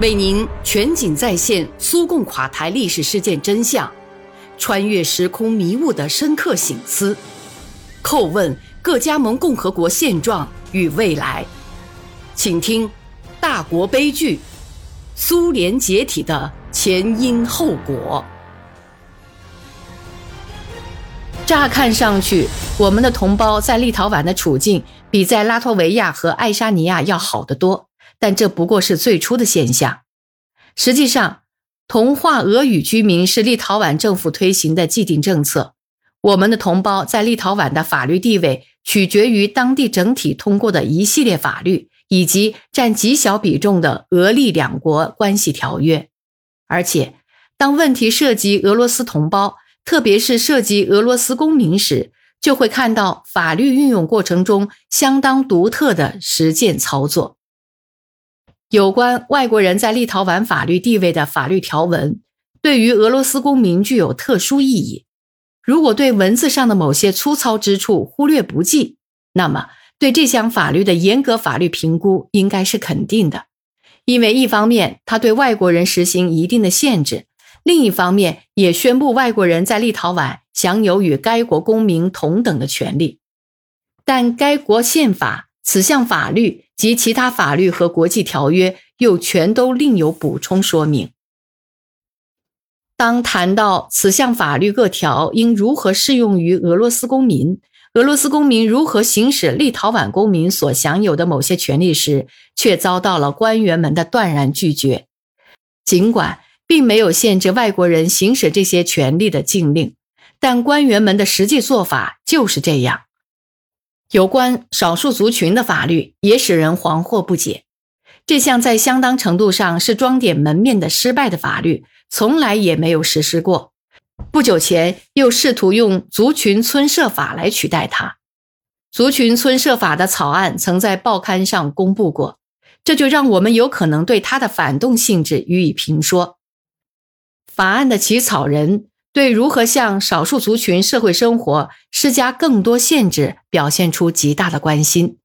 为您全景再现苏共垮台历史事件真相，穿越时空迷雾的深刻醒思，叩问各加盟共和国现状与未来。请听《大国悲剧：苏联解体的前因后果》。乍看上去，我们的同胞在立陶宛的处境比在拉脱维亚和爱沙尼亚要好得多，但这不过是最初的现象。实际上，同化俄语居民是立陶宛政府推行的既定政策。我们的同胞在立陶宛的法律地位取决于当地整体通过的一系列法律，以及占极小比重的俄立两国关系条约。而且，当问题涉及俄罗斯同胞，特别是涉及俄罗斯公民时，就会看到法律运用过程中相当独特的实践操作。有关外国人在立陶宛法律地位的法律条文，对于俄罗斯公民具有特殊意义。如果对文字上的某些粗糙之处忽略不计，那么对这项法律的严格法律评估应该是肯定的，因为一方面它对外国人实行一定的限制。另一方面，也宣布外国人在立陶宛享有与该国公民同等的权利，但该国宪法、此项法律及其他法律和国际条约又全都另有补充说明。当谈到此项法律各条应如何适用于俄罗斯公民，俄罗斯公民如何行使立陶宛公民所享有的某些权利时，却遭到了官员们的断然拒绝，尽管。并没有限制外国人行使这些权利的禁令，但官员们的实际做法就是这样。有关少数族群的法律也使人惶惑不解。这项在相当程度上是装点门面的失败的法律，从来也没有实施过。不久前又试图用族群村社法来取代它。族群村社法的草案曾在报刊上公布过，这就让我们有可能对它的反动性质予以评说。法案的起草人对如何向少数族群社会生活施加更多限制表现出极大的关心，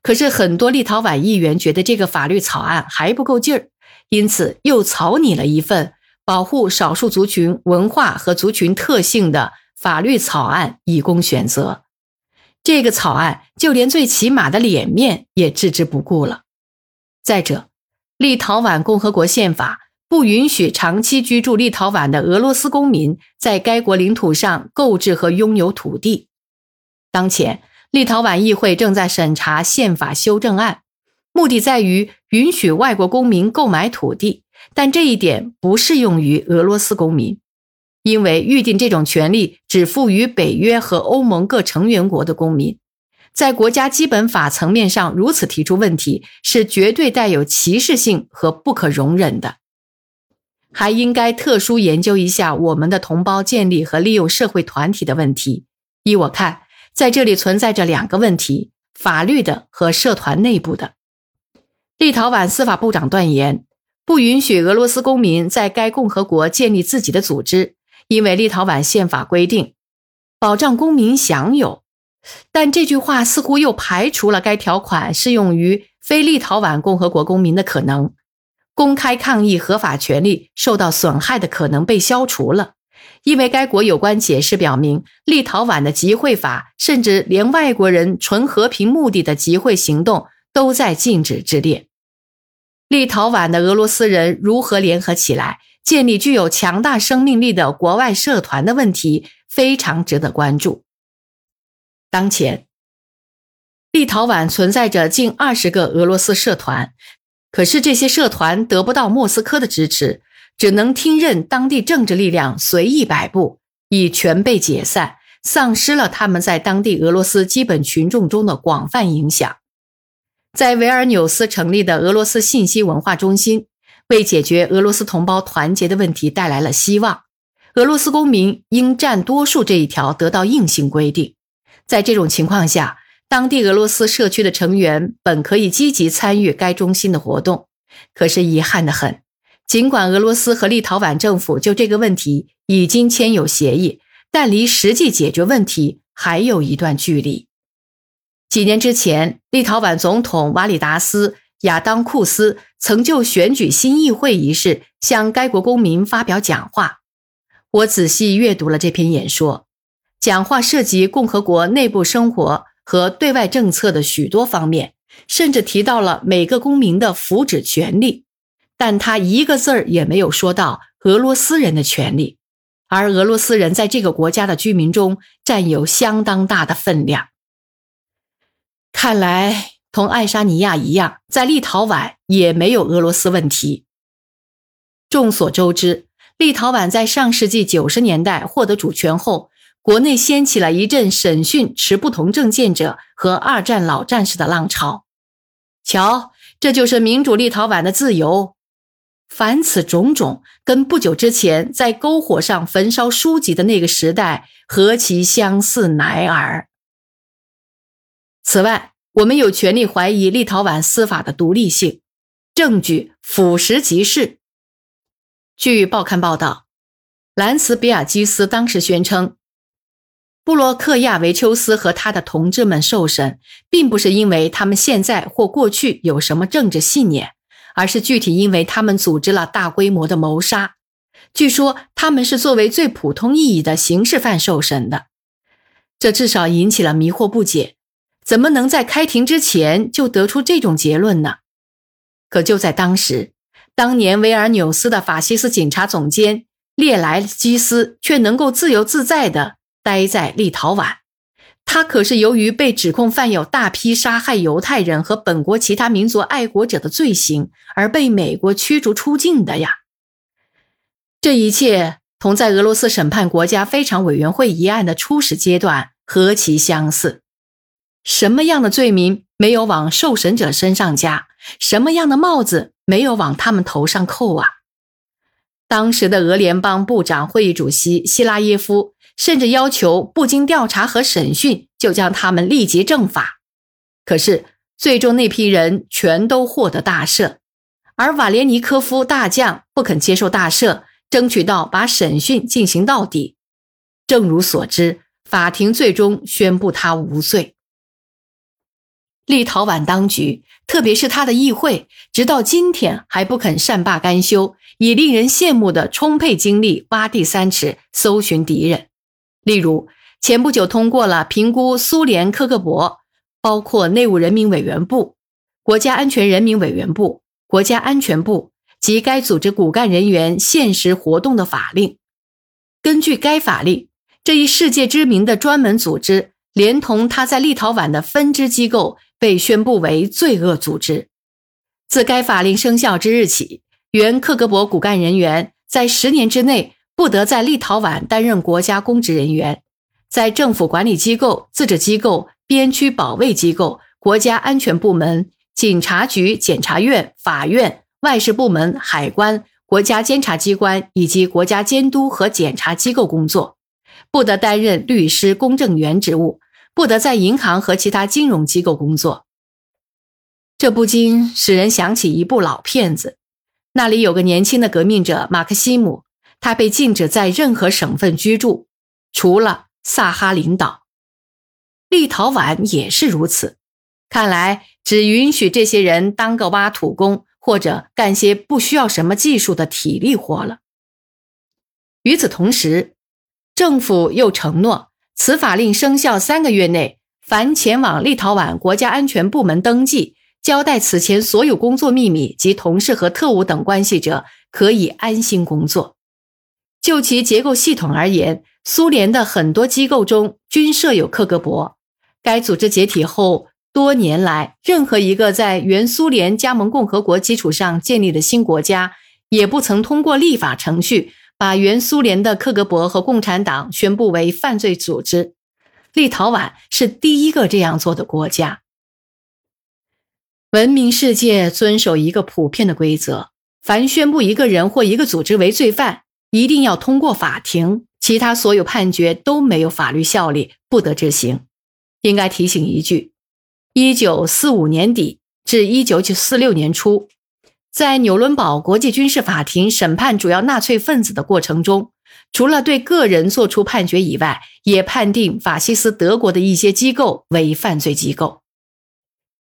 可是很多立陶宛议员觉得这个法律草案还不够劲儿，因此又草拟了一份保护少数族群文化和族群特性的法律草案以供选择。这个草案就连最起码的脸面也置之不顾了。再者，立陶宛共和国宪法。不允许长期居住立陶宛的俄罗斯公民在该国领土上购置和拥有土地。当前，立陶宛议会正在审查宪法修正案，目的在于允许外国公民购买土地，但这一点不适用于俄罗斯公民，因为预定这种权利只赋予北约和欧盟各成员国的公民。在国家基本法层面上如此提出问题，是绝对带有歧视性和不可容忍的。还应该特殊研究一下我们的同胞建立和利用社会团体的问题。依我看，在这里存在着两个问题：法律的和社团内部的。立陶宛司法部长断言，不允许俄罗斯公民在该共和国建立自己的组织，因为立陶宛宪法规定保障公民享有。但这句话似乎又排除了该条款适用于非立陶宛共和国公民的可能。公开抗议合法权利受到损害的可能被消除了，因为该国有关解释表明，立陶宛的集会法甚至连外国人纯和平目的的集会行动都在禁止之列。立陶宛的俄罗斯人如何联合起来建立具有强大生命力的国外社团的问题非常值得关注。当前，立陶宛存在着近二十个俄罗斯社团。可是这些社团得不到莫斯科的支持，只能听任当地政治力量随意摆布，已全被解散，丧失了他们在当地俄罗斯基本群众中的广泛影响。在维尔纽斯成立的俄罗斯信息文化中心，为解决俄罗斯同胞团结的问题带来了希望。俄罗斯公民应占多数这一条得到硬性规定。在这种情况下。当地俄罗斯社区的成员本可以积极参与该中心的活动，可是遗憾的很，尽管俄罗斯和立陶宛政府就这个问题已经签有协议，但离实际解决问题还有一段距离。几年之前，立陶宛总统瓦里达斯亚当库斯曾就选举新议会一事向该国公民发表讲话。我仔细阅读了这篇演说，讲话涉及共和国内部生活和对外政策的许多方面，甚至提到了每个公民的福祉权利，但他一个字儿也没有说到俄罗斯人的权利。而俄罗斯人在这个国家的居民中占有相当大的分量。看来，同爱沙尼亚一样，在立陶宛也没有俄罗斯问题。众所周知，立陶宛在上世纪九十年代获得主权后，国内掀起了一阵审讯持不同政见者和二战老战士的浪潮。瞧，这就是民主立陶宛的自由。凡此种种，跟不久之前在篝火上焚烧书籍的那个时代何其相似乃尔！此外，我们有权利怀疑立陶宛司法的独立性，证据俯拾即是。据报刊报道，兰茨比亚基斯当时宣称，布洛克亚维丘斯和他的同志们受审，并不是因为他们现在或过去有什么政治信念。而是具体因为他们组织了大规模的谋杀，据说他们是作为最普通意义的刑事犯受审的，这至少引起了迷惑不解：怎么能在开庭之前就得出这种结论呢？可就在当时，当年维尔纽斯的法西斯警察总监列莱基斯却能够自由自在地待在立陶宛。他可是由于被指控犯有大批杀害犹太人和本国其他民族爱国者的罪行而被美国驱逐出境的呀。这一切同在俄罗斯审判国家非常委员会一案的初始阶段何其相似！什么样的罪名没有往受审者身上加？什么样的帽子没有往他们头上扣啊？当时的俄联邦部长会议主席希拉耶夫。甚至要求不经调查和审讯就将他们立即正法，可是最终那批人全都获得大赦，而瓦连尼科夫大将不肯接受大赦，争取到把审讯进行到底。正如所知，法庭最终宣布他无罪。立陶宛当局，特别是他的议会，直到今天还不肯善罢甘休，以令人羡慕的充沛精力挖地三尺，搜寻敌人。例如，前不久通过了评估苏联克格勃，包括内务人民委员部、国家安全人民委员部、国家安全部及该组织骨干人员现实活动的法令。根据该法令，这一世界知名的专门组织，连同他在立陶宛的分支机构，被宣布为罪恶组织。自该法令生效之日起，原克格勃骨干人员在十年之内。不得在立陶宛担任国家公职人员，在政府管理机构、自治机构、边区保卫机构、国家安全部门、警察局、检察院、法院、外事部门、海关、国家监察机关以及国家监督和检察机构工作；不得担任律师、公证员职务；不得在银行和其他金融机构工作。这不禁使人想起一部老片子，那里有个年轻的革命者马克西姆。他被禁止在任何省份居住，除了萨哈林岛。立陶宛也是如此。看来只允许这些人当个挖土工，或者干些不需要什么技术的体力活了。与此同时，政府又承诺，此法令生效三个月内，凡前往立陶宛国家安全部门登记、交代此前所有工作秘密及同事和特务等关系者，可以安心工作。就其结构系统而言，苏联的很多机构中均设有克格勃。该组织解体后多年来，任何一个在原苏联加盟共和国基础上建立的新国家，也不曾通过立法程序把原苏联的克格勃和共产党宣布为犯罪组织。立陶宛是第一个这样做的国家。文明世界遵守一个普遍的规则：凡宣布一个人或一个组织为罪犯，一定要通过法庭，其他所有判决都没有法律效力，不得执行。应该提醒一句：一九四五年底至一九四六年初，在纽伦堡国际军事法庭审判主要纳粹分子的过程中，除了对个人作出判决以外，也判定法西斯德国的一些机构为犯罪机构。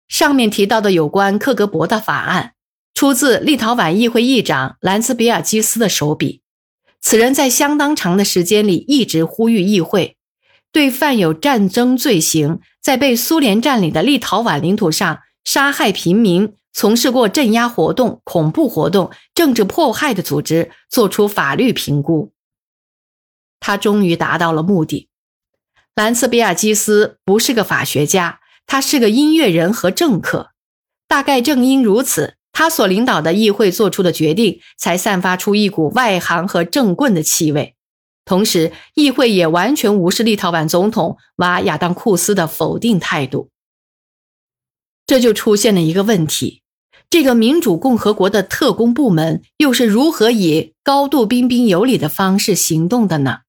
上面提到的有关克格勃的法案，出自立陶宛议会议长兰斯比尔基斯的手笔。此人在相当长的时间里一直呼吁议会，对犯有战争罪行、在被苏联占领的立陶宛领土上杀害平民、从事过镇压活动、恐怖活动、政治迫害的组织做出法律评估。他终于达到了目的。兰茨比亚基斯不是个法学家，他是个音乐人和政客。大概正因如此。他所领导的议会做出的决定，才散发出一股外行和政棍的气味。同时，议会也完全无视立陶宛总统瓦亚当库斯的否定态度。这就出现了一个问题：这个民主共和国的特工部门又是如何以高度彬彬有礼的方式行动的呢？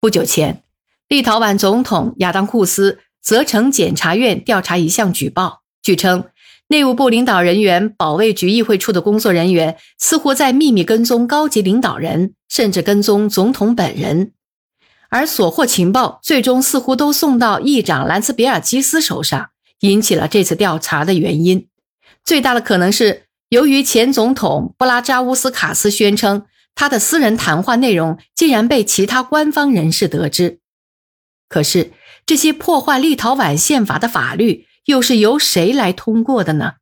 不久前，立陶宛总统亚当库斯责成检察院调查一项举报，据称。内务部领导人员、保卫局议会处的工作人员似乎在秘密跟踪高级领导人，甚至跟踪总统本人，而所获情报最终似乎都送到议长兰斯比尔基斯手上，引起了这次调查的原因。最大的可能是由于前总统布拉扎乌斯卡斯宣称他的私人谈话内容竟然被其他官方人士得知。可是这些破坏立陶宛宪法的法律。又是由谁来通过的呢？